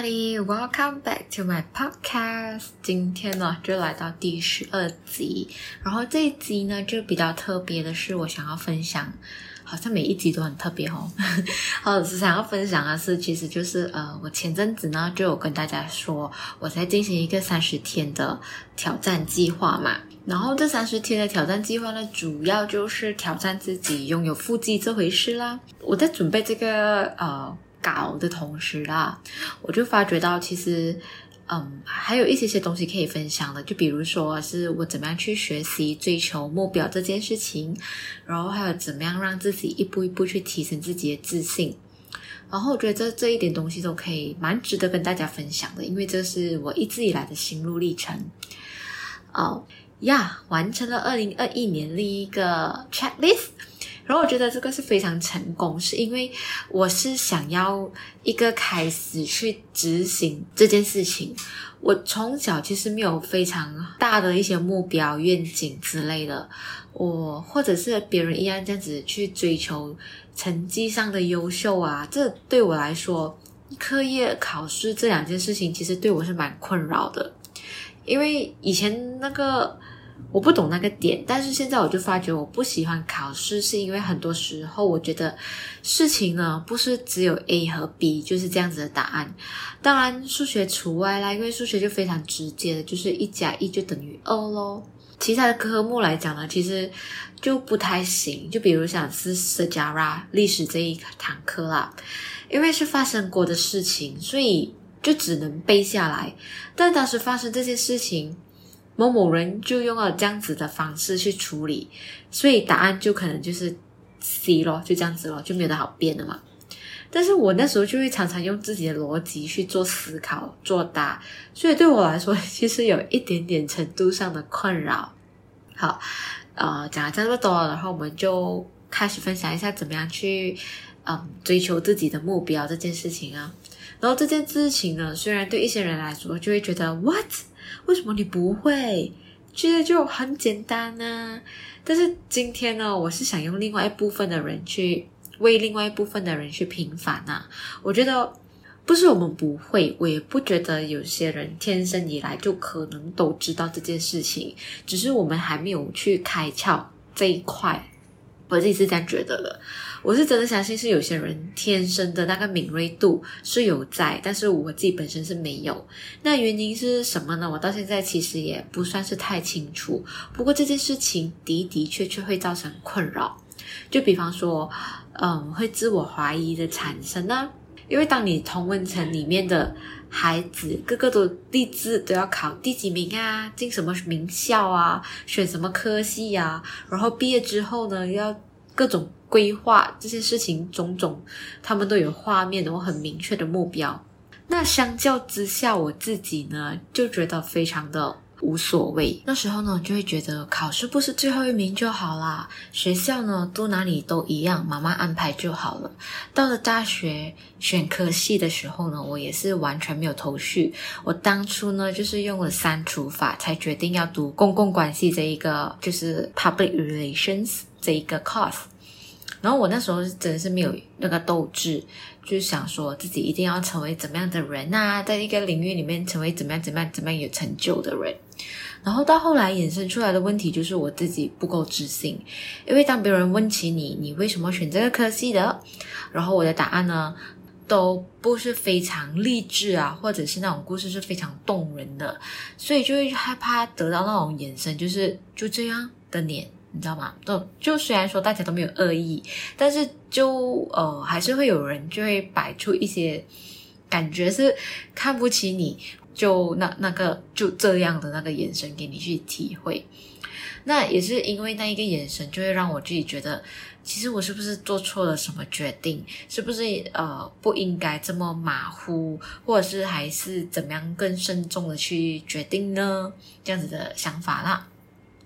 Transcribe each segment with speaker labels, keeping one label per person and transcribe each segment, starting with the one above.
Speaker 1: everybody, welcome back to my podcast. 今天呢，就来到第十二集。然后这一集呢，就比较特别的是，我想要分享，好像每一集都很特别哦。好，是想要分享的是，其实就是呃，我前阵子呢，就有跟大家说，我在进行一个三十天的挑战计划嘛。然后这三十天的挑战计划呢，主要就是挑战自己拥有腹肌这回事啦。我在准备这个呃。搞的同时啦，我就发觉到其实，嗯，还有一些些东西可以分享的，就比如说是我怎么样去学习追求目标这件事情，然后还有怎么样让自己一步一步去提升自己的自信，然后我觉得这这一点东西都可以蛮值得跟大家分享的，因为这是我一直以来的心路历程。哦呀，完成了二零二一年另一个 checklist。然后我觉得这个是非常成功，是因为我是想要一个开始去执行这件事情。我从小其实没有非常大的一些目标、愿景之类的，我或者是别人一样这样子去追求成绩上的优秀啊，这对我来说，课业、考试这两件事情其实对我是蛮困扰的，因为以前那个。我不懂那个点，但是现在我就发觉我不喜欢考试，是因为很多时候我觉得事情呢不是只有 A 和 B 就是这样子的答案，当然数学除外啦，因为数学就非常直接的，就是一加一就等于二咯。其他的科目来讲呢，其实就不太行，就比如像是 sejarah 历史这一堂课啦，因为是发生过的事情，所以就只能背下来，但当时发生这些事情。某某人就用了这样子的方式去处理，所以答案就可能就是 C 咯，就这样子咯，就没有得好变了嘛。但是我那时候就会常常用自己的逻辑去做思考、作答，所以对我来说其实有一点点程度上的困扰。好，呃，讲了这么多，然后我们就开始分享一下怎么样去嗯追求自己的目标这件事情啊。然后这件事情呢，虽然对一些人来说就会觉得 What？为什么你不会？其实就很简单呢？但是今天呢，我是想用另外一部分的人去为另外一部分的人去平反呐。我觉得不是我们不会，我也不觉得有些人天生以来就可能都知道这件事情，只是我们还没有去开窍这一块。我自己是这样觉得的。我是真的相信是有些人天生的那个敏锐度是有在，但是我自己本身是没有。那原因是什么呢？我到现在其实也不算是太清楚。不过这件事情的的确确会造成困扰，就比方说，嗯，会自我怀疑的产生呢。因为当你同温层里面的孩子个个都立志都要考第几名啊，进什么名校啊，选什么科系啊，然后毕业之后呢，要各种。规划这些事情种种，他们都有画面，有很明确的目标。那相较之下，我自己呢就觉得非常的无所谓。那时候呢，就会觉得考试不是最后一名就好啦，学校呢读哪里都一样，妈妈安排就好了。到了大学选科系的时候呢，我也是完全没有头绪。我当初呢就是用了删除法，才决定要读公共关系这一个，就是 public relations 这一个 course。然后我那时候真的是没有那个斗志，就想说自己一定要成为怎么样的人啊，在一个领域里面成为怎么样怎么样怎么样有成就的人。然后到后来衍生出来的问题就是我自己不够自信，因为当别人问起你，你为什么选这个科系的，然后我的答案呢都不是非常励志啊，或者是那种故事是非常动人的，所以就会害怕得到那种眼神，就是就这样的脸。你知道吗？都就虽然说大家都没有恶意，但是就呃还是会有人就会摆出一些感觉是看不起你，就那那个就这样的那个眼神给你去体会。那也是因为那一个眼神，就会让我自己觉得，其实我是不是做错了什么决定？是不是呃不应该这么马虎，或者是还是怎么样更慎重的去决定呢？这样子的想法啦。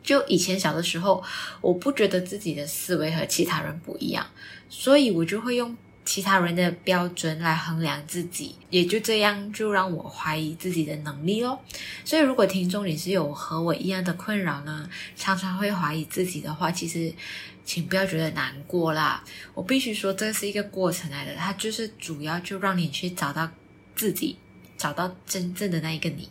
Speaker 1: 就以前小的时候，我不觉得自己的思维和其他人不一样，所以我就会用其他人的标准来衡量自己，也就这样就让我怀疑自己的能力咯。所以如果听众你是有和我一样的困扰呢，常常会怀疑自己的话，其实请不要觉得难过啦。我必须说，这是一个过程来的，它就是主要就让你去找到自己。找到真正的那一个你。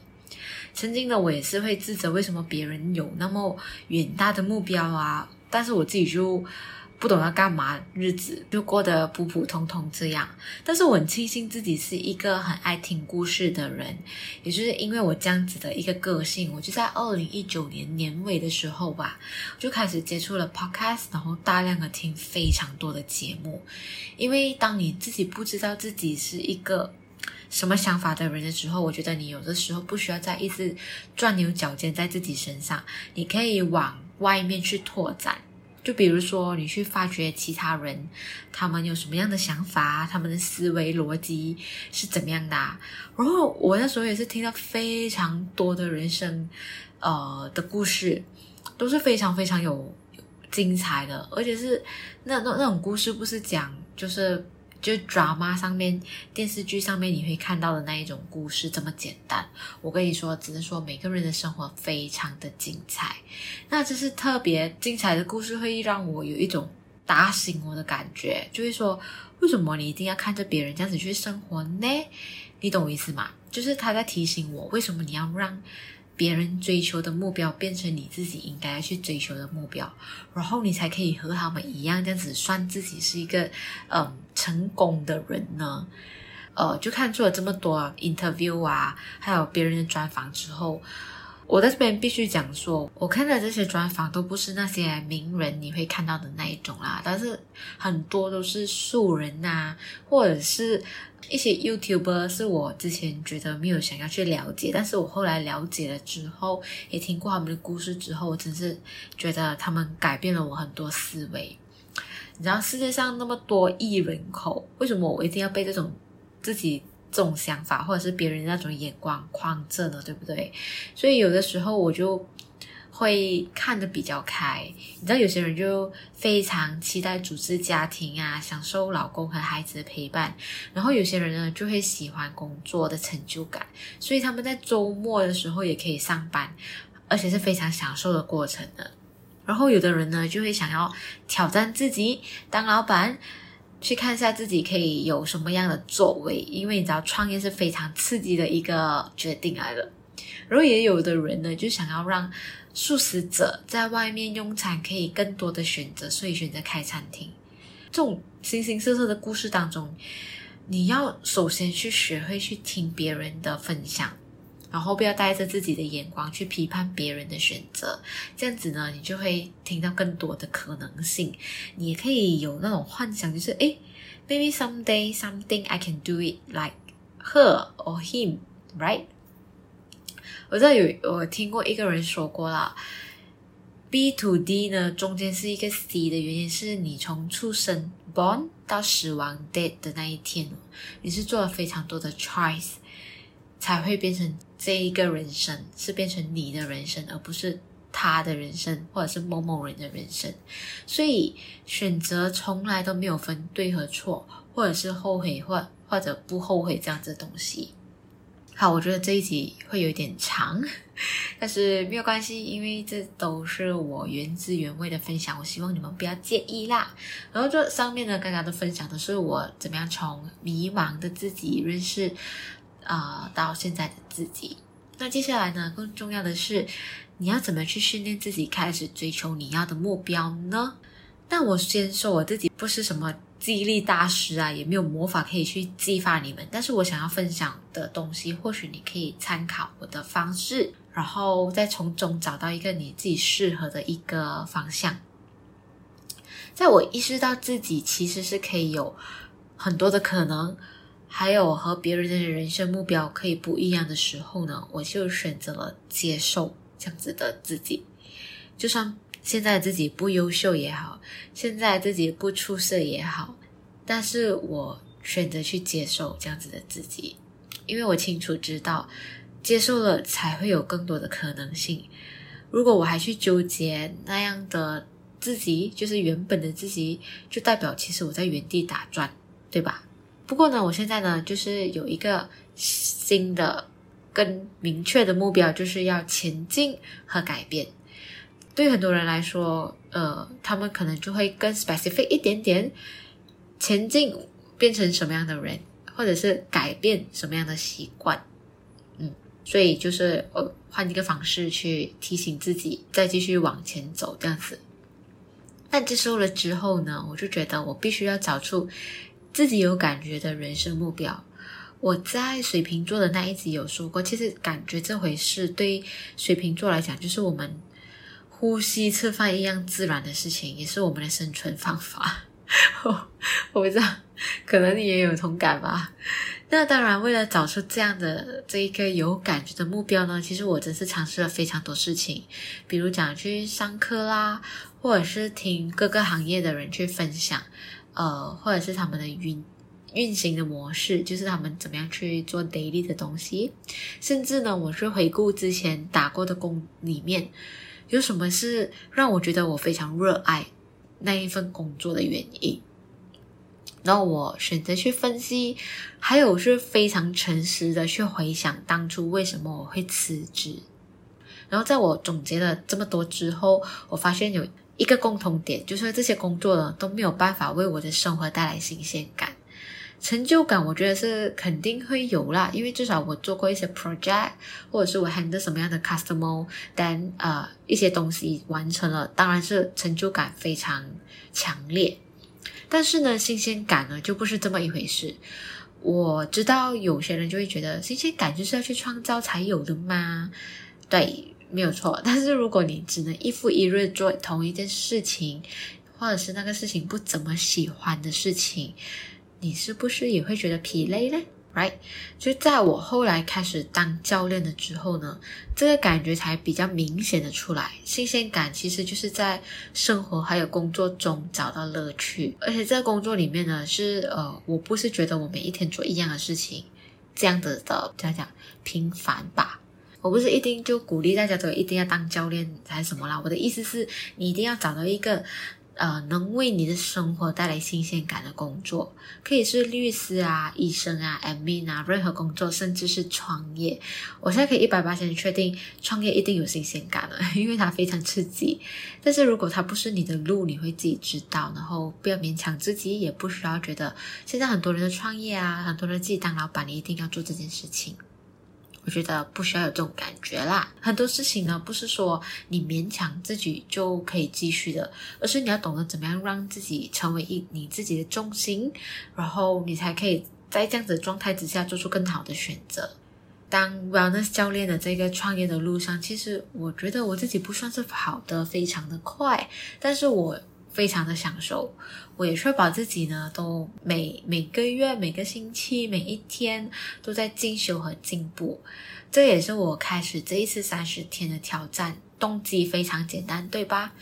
Speaker 1: 曾经的我也是会自责，为什么别人有那么远大的目标啊，但是我自己就。不懂要干嘛，日子就过得普普通通这样。但是我很庆幸自己是一个很爱听故事的人，也就是因为我这样子的一个个性，我就在二零一九年年尾的时候吧，就开始接触了 podcast，然后大量的听非常多的节目。因为当你自己不知道自己是一个什么想法的人的时候，我觉得你有的时候不需要再一直钻牛角尖在自己身上，你可以往外面去拓展。就比如说，你去发掘其他人，他们有什么样的想法，他们的思维逻辑是怎么样的。然后我那时候也是听到非常多的人生，呃的故事，都是非常非常有精彩的，而且是那那那种故事，不是讲就是。就 drama 上面，电视剧上面你会看到的那一种故事这么简单。我跟你说，只能说每个人的生活非常的精彩。那这是特别精彩的故事，会让我有一种打醒我的感觉，就会说，为什么你一定要看着别人这样子去生活呢？你懂我意思吗？就是他在提醒我，为什么你要让。别人追求的目标变成你自己应该要去追求的目标，然后你才可以和他们一样这样子算自己是一个嗯成功的人呢。呃，就看做了这么多 interview 啊，还有别人的专访之后。我在这边必须讲说，我看的这些专访都不是那些名人你会看到的那一种啦，但是很多都是素人呐、啊，或者是一些 YouTuber，是我之前觉得没有想要去了解，但是我后来了解了之后，也听过他们的故事之后，我真是觉得他们改变了我很多思维。你知道世界上那么多亿人口，为什么我一定要被这种自己？这种想法，或者是别人那种眼光框着呢，对不对？所以有的时候我就会看得比较开。你知道，有些人就非常期待组织家庭啊，享受老公和孩子的陪伴；然后有些人呢，就会喜欢工作的成就感，所以他们在周末的时候也可以上班，而且是非常享受的过程的。然后有的人呢，就会想要挑战自己，当老板。去看一下自己可以有什么样的作为，因为你知道创业是非常刺激的一个决定来的。然后也有的人呢，就想要让素食者在外面用餐可以更多的选择，所以选择开餐厅。这种形形色色的故事当中，你要首先去学会去听别人的分享。然后不要带着自己的眼光去批判别人的选择，这样子呢，你就会听到更多的可能性。你也可以有那种幻想，就是诶，maybe someday something I can do it like her or him，right？我知道有我听过一个人说过啦，B to D 呢，中间是一个 C 的原因是你从出生 born 到死亡 dead 的那一天，你是做了非常多的 choice。才会变成这一个人生，是变成你的人生，而不是他的人生，或者是某某人的人生。所以选择从来都没有分对和错，或者是后悔或或者不后悔这样子的东西。好，我觉得这一集会有点长，但是没有关系，因为这都是我原汁原味的分享，我希望你们不要介意啦。然后这上面呢，刚刚的分享的是我怎么样从迷茫的自己认识。啊、呃，到现在的自己，那接下来呢？更重要的是，你要怎么去训练自己，开始追求你要的目标呢？但我先说我自己不是什么激励大师啊，也没有魔法可以去激发你们。但是我想要分享的东西，或许你可以参考我的方式，然后再从中找到一个你自己适合的一个方向。在我意识到自己其实是可以有很多的可能。还有和别人的人生目标可以不一样的时候呢，我就选择了接受这样子的自己。就算现在自己不优秀也好，现在自己不出色也好，但是我选择去接受这样子的自己，因为我清楚知道，接受了才会有更多的可能性。如果我还去纠结那样的自己，就是原本的自己，就代表其实我在原地打转，对吧？不过呢，我现在呢，就是有一个新的、更明确的目标，就是要前进和改变。对很多人来说，呃，他们可能就会更 specific 一点点，前进变成什么样的人，或者是改变什么样的习惯。所以就是呃换一个方式去提醒自己，再继续往前走这样子。但接受了之后呢，我就觉得我必须要找出自己有感觉的人生目标。我在水瓶座的那一集有说过，其实感觉这回事对水瓶座来讲，就是我们呼吸、吃饭一样自然的事情，也是我们的生存方法。我不知道，可能你也有同感吧。那当然，为了找出这样的这一个有感觉的目标呢，其实我真是尝试了非常多事情，比如讲去上课啦，或者是听各个行业的人去分享，呃，或者是他们的运。运行的模式就是他们怎么样去做 daily 的东西，甚至呢，我是回顾之前打过的工里面，有什么是让我觉得我非常热爱那一份工作的原因，然后我选择去分析，还有是非常诚实的去回想当初为什么我会辞职，然后在我总结了这么多之后，我发现有一个共同点，就是这些工作呢都没有办法为我的生活带来新鲜感。成就感，我觉得是肯定会有啦，因为至少我做过一些 project，或者是我 handle 什么样的 customer，但呃一些东西完成了，当然是成就感非常强烈。但是呢，新鲜感呢就不是这么一回事。我知道有些人就会觉得新鲜感就是要去创造才有的嘛，对，没有错。但是如果你只能一复一日做同一件事情，或者是那个事情不怎么喜欢的事情，你是不是也会觉得疲累呢？Right？就在我后来开始当教练了之后呢，这个感觉才比较明显的出来。新鲜感其实就是在生活还有工作中找到乐趣，而且在工作里面呢，是呃，我不是觉得我每一天做一样的事情，这样子的这样讲平凡吧。我不是一定就鼓励大家都一定要当教练还是什么啦。我的意思是你一定要找到一个。呃，能为你的生活带来新鲜感的工作，可以是律师啊、医生啊、admin 啊，任何工作，甚至是创业。我现在可以一百八十确定，创业一定有新鲜感了，因为它非常刺激。但是如果它不是你的路，你会自己知道，然后不要勉强自己，也不需要觉得现在很多人的创业啊，很多人自己当老板，你一定要做这件事情。我觉得不需要有这种感觉啦。很多事情呢，不是说你勉强自己就可以继续的，而是你要懂得怎么样让自己成为一你自己的中心，然后你才可以在这样子的状态之下做出更好的选择。当 Wellness 教练的这个创业的路上，其实我觉得我自己不算是跑得非常的快，但是我。非常的享受，我也确保自己呢，都每每个月、每个星期、每一天都在进修和进步。这也是我开始这一次三十天的挑战动机非常简单，对吧？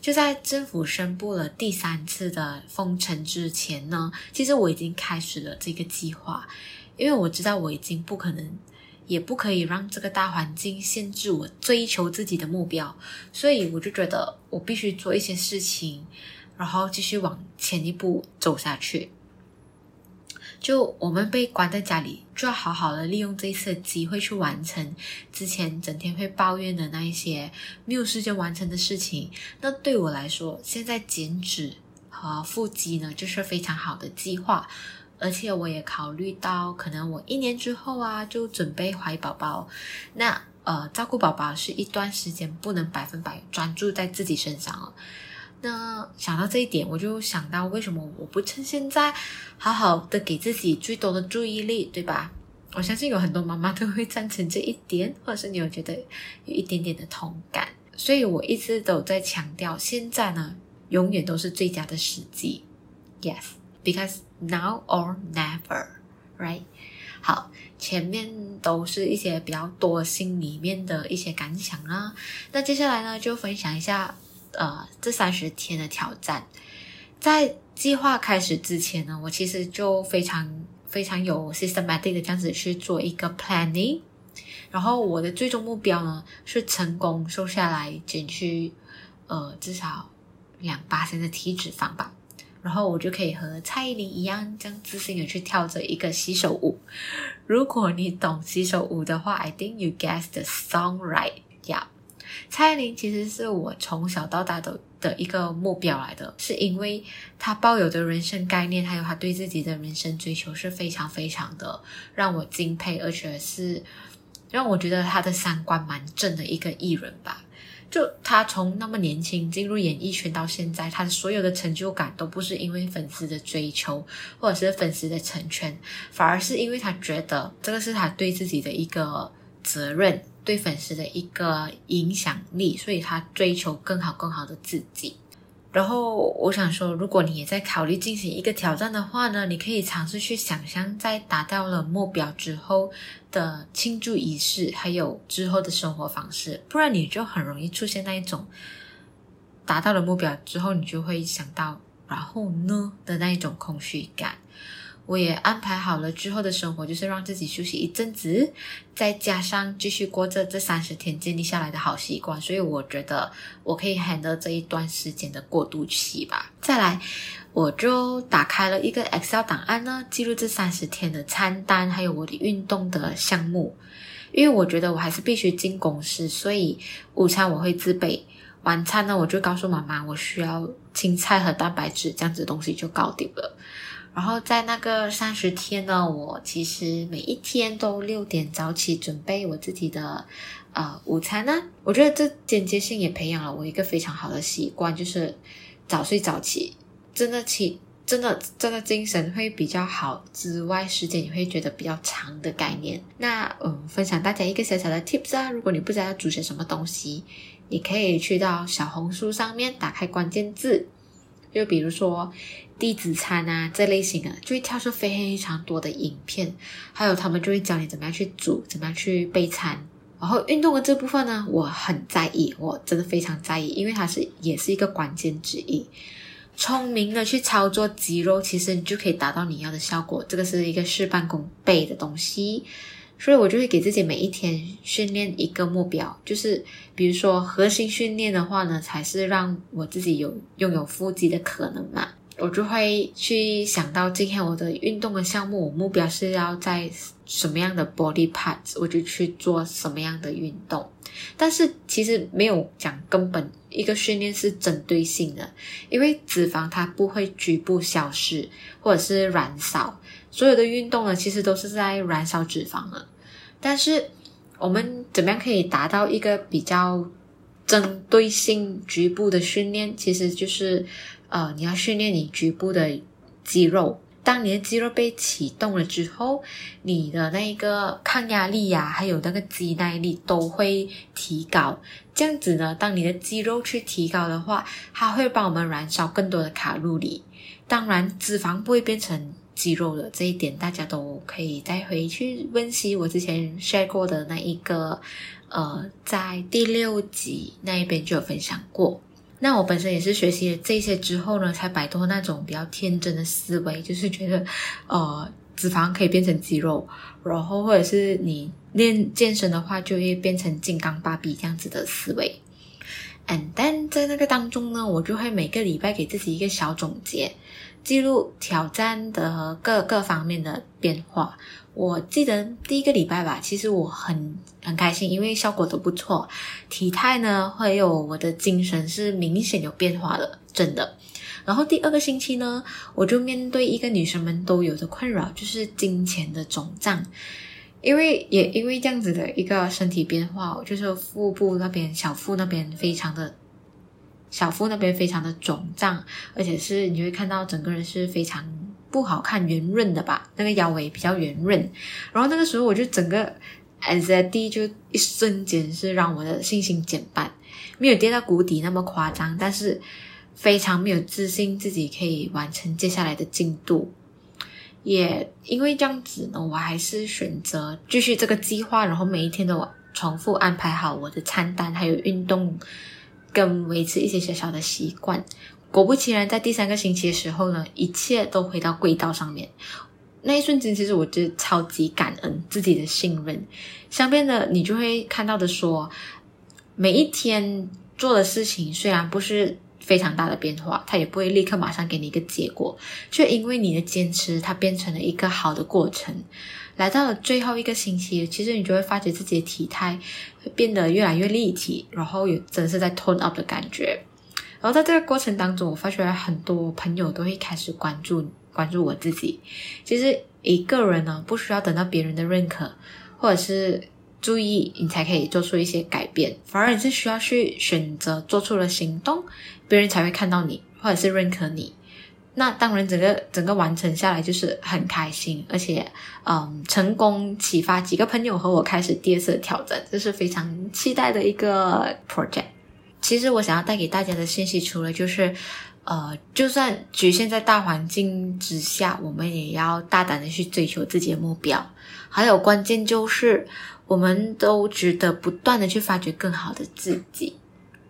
Speaker 1: 就在政府宣布了第三次的封城之前呢，其实我已经开始了这个计划，因为我知道我已经不可能。也不可以让这个大环境限制我追求自己的目标，所以我就觉得我必须做一些事情，然后继续往前一步走下去。就我们被关在家里，就要好好的利用这一次机会去完成之前整天会抱怨的那一些没有时间完成的事情。那对我来说，现在减脂和腹肌呢，就是非常好的计划。而且我也考虑到，可能我一年之后啊，就准备怀宝宝。那呃，照顾宝宝是一段时间不能百分百专注在自己身上了。那想到这一点，我就想到为什么我不趁现在好好的给自己最多的注意力，对吧？我相信有很多妈妈都会赞成这一点，或者是你有觉得有一点点的同感。所以我一直都在强调，现在呢，永远都是最佳的时机。Yes，because。Now or never, right? 好，前面都是一些比较多心里面的一些感想啦。那接下来呢，就分享一下呃这三十天的挑战。在计划开始之前呢，我其实就非常非常有 systematic 的这样子去做一个 planning。然后我的最终目标呢，是成功瘦下来，减去呃至少两八千的体脂肪吧。然后我就可以和蔡依林一样，这样自信的去跳着一个洗手舞。如果你懂洗手舞的话，I think you guessed the song right. Yeah，蔡依林其实是我从小到大的的一个目标来的，是因为她抱有的人生概念，还有她对自己的人生追求是非常非常的让我敬佩，而且是让我觉得她的三观蛮正的一个艺人吧。就他从那么年轻进入演艺圈到现在，他所有的成就感都不是因为粉丝的追求或者是粉丝的成全，反而是因为他觉得这个是他对自己的一个责任，对粉丝的一个影响力，所以他追求更好更好的自己。然后我想说，如果你也在考虑进行一个挑战的话呢，你可以尝试去想象在达到了目标之后的庆祝仪式，还有之后的生活方式，不然你就很容易出现那一种达到了目标之后，你就会想到然后呢的那一种空虚感。我也安排好了之后的生活，就是让自己休息一阵子，再加上继续过着这三十天建立下来的好习惯，所以我觉得我可以 handle 这一段时间的过渡期吧。再来，我就打开了一个 Excel 档案呢，记录这三十天的餐单，还有我的运动的项目。因为我觉得我还是必须进公司，所以午餐我会自备，晚餐呢我就告诉妈妈我需要青菜和蛋白质，这样子的东西就搞定了。然后在那个三十天呢，我其实每一天都六点早起准备我自己的呃午餐呢。我觉得这间接性也培养了我一个非常好的习惯，就是早睡早起，真的起真的真的精神会比较好，之外时间也会觉得比较长的概念。那嗯，分享大家一个小小的 tips 啊，如果你不知道要煮些什么东西，你可以去到小红书上面打开关键字。就比如说弟子餐啊，这类型的就会跳出非常多的影片，还有他们就会教你怎么样去煮，怎么样去备餐。然后运动的这部分呢，我很在意，我真的非常在意，因为它是也是一个关键之一。聪明的去操作肌肉，其实你就可以达到你要的效果。这个是一个事半功倍的东西。所以我就会给自己每一天训练一个目标，就是比如说核心训练的话呢，才是让我自己有拥有腹肌的可能嘛。我就会去想到今天我的运动的项目，我目标是要在什么样的 body parts，我就去做什么样的运动。但是其实没有讲根本一个训练是针对性的，因为脂肪它不会局部消失或者是燃烧。所有的运动呢，其实都是在燃烧脂肪了。但是我们怎么样可以达到一个比较针对性局部的训练？其实就是，呃，你要训练你局部的肌肉。当你的肌肉被启动了之后，你的那一个抗压力呀、还有那个肌耐力都会提高。这样子呢，当你的肌肉去提高的话，它会帮我们燃烧更多的卡路里。当然，脂肪不会变成。肌肉的这一点，大家都可以再回去温习我之前 share 过的那一个，呃，在第六集那一边就有分享过。那我本身也是学习了这些之后呢，才摆脱那种比较天真的思维，就是觉得，呃，脂肪可以变成肌肉，然后或者是你练健身的话，就会变成金刚芭比这样子的思维。嗯，但在那个当中呢，我就会每个礼拜给自己一个小总结。记录挑战的各各方面的变化。我记得第一个礼拜吧，其实我很很开心，因为效果都不错。体态呢，还有我的精神是明显有变化的，真的。然后第二个星期呢，我就面对一个女生们都有的困扰，就是金钱的肿胀。因为也因为这样子的一个身体变化，就是腹部那边、小腹那边非常的。小腹那边非常的肿胀，而且是你会看到整个人是非常不好看、圆润的吧？那个腰围比较圆润，然后那个时候我就整个 anxiety 就一瞬间是让我的信心减半，没有跌到谷底那么夸张，但是非常没有自信自己可以完成接下来的进度。也因为这样子呢，我还是选择继续这个计划，然后每一天都重复安排好我的餐单，还有运动。跟维持一些小小的习惯，果不其然，在第三个星期的时候呢，一切都回到轨道上面。那一瞬间，其实我就超级感恩自己的信任。相变的，你就会看到的说，每一天做的事情虽然不是非常大的变化，它也不会立刻马上给你一个结果，却因为你的坚持，它变成了一个好的过程。来到了最后一个星期，其实你就会发觉自己的体态会变得越来越立体，然后有真的是在 tone up 的感觉。然后在这个过程当中，我发觉很多朋友都会开始关注关注我自己。其实一个人呢，不需要等到别人的认可，或者是注意，你才可以做出一些改变。反而你是需要去选择做出了行动，别人才会看到你，或者是认可你。那当然，整个整个完成下来就是很开心，而且嗯，成功启发几个朋友和我开始第二次挑战，这是非常期待的一个 project。其实我想要带给大家的信息，除了就是。呃，就算局限在大环境之下，我们也要大胆的去追求自己的目标。还有关键就是，我们都值得不断的去发掘更好的自己。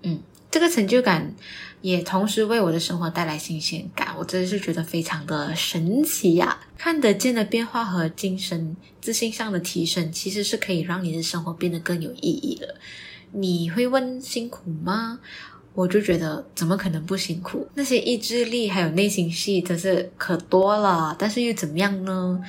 Speaker 1: 嗯，这个成就感也同时为我的生活带来新鲜感，我真的是觉得非常的神奇呀！看得见的变化和精神自信上的提升，其实是可以让你的生活变得更有意义的。你会问辛苦吗？我就觉得怎么可能不辛苦？那些意志力还有内心戏真是可多了，但是又怎么样呢？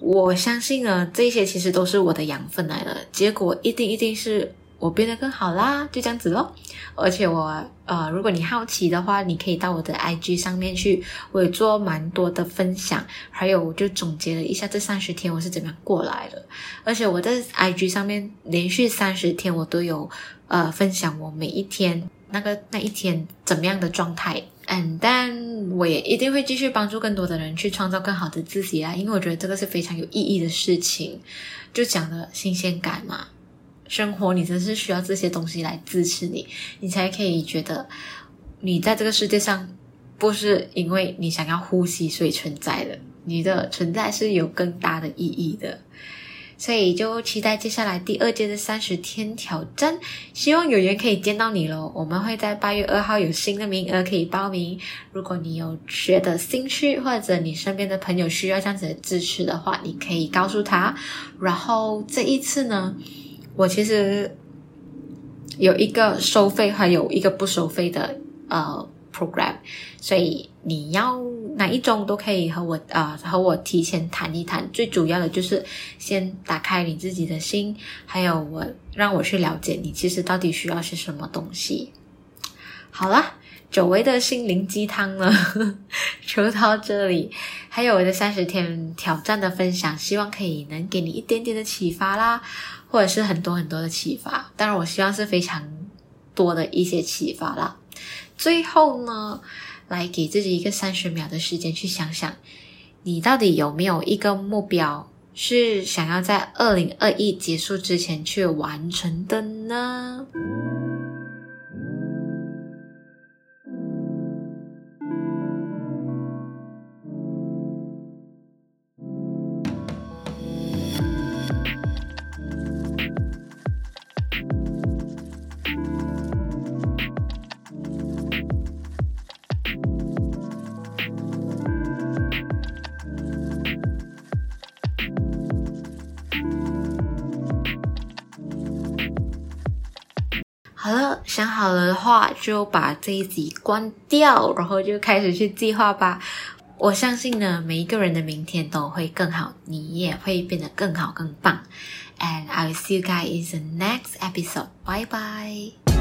Speaker 1: 我相信呢，这些其实都是我的养分来的，结果一定一定是我变得更好啦，就这样子咯。而且我呃，如果你好奇的话，你可以到我的 IG 上面去，我有做蛮多的分享，还有我就总结了一下这三十天我是怎么样过来的。而且我在 IG 上面连续三十天我都有呃分享我每一天。那个那一天怎么样的状态？嗯，但我也一定会继续帮助更多的人去创造更好的自己啊，因为我觉得这个是非常有意义的事情。就讲的新鲜感嘛，生活你真是需要这些东西来支持你，你才可以觉得你在这个世界上不是因为你想要呼吸所以存在的，你的存在是有更大的意义的。所以就期待接下来第二届的三十天挑战，希望有缘可以见到你喽。我们会在八月二号有新的名额可以报名。如果你有学的兴趣，或者你身边的朋友需要这样子的支持的话，你可以告诉他。然后这一次呢，我其实有一个收费，还有一个不收费的呃 program，所以你要。哪一种都可以和我、呃，和我提前谈一谈。最主要的就是先打开你自己的心，还有我让我去了解你，其实到底需要些什么东西。好了，久违的心灵鸡汤呢，就到这里。还有我的三十天挑战的分享，希望可以能给你一点点的启发啦，或者是很多很多的启发。当然，我希望是非常多的一些启发啦。最后呢，来给自己一个三十秒的时间去想想，你到底有没有一个目标是想要在二零二一结束之前去完成的呢？好了的话，就把这一集关掉，然后就开始去计划吧。我相信呢，每一个人的明天都会更好，你也会变得更好、更棒。And I will see you guys in the next episode. Bye bye.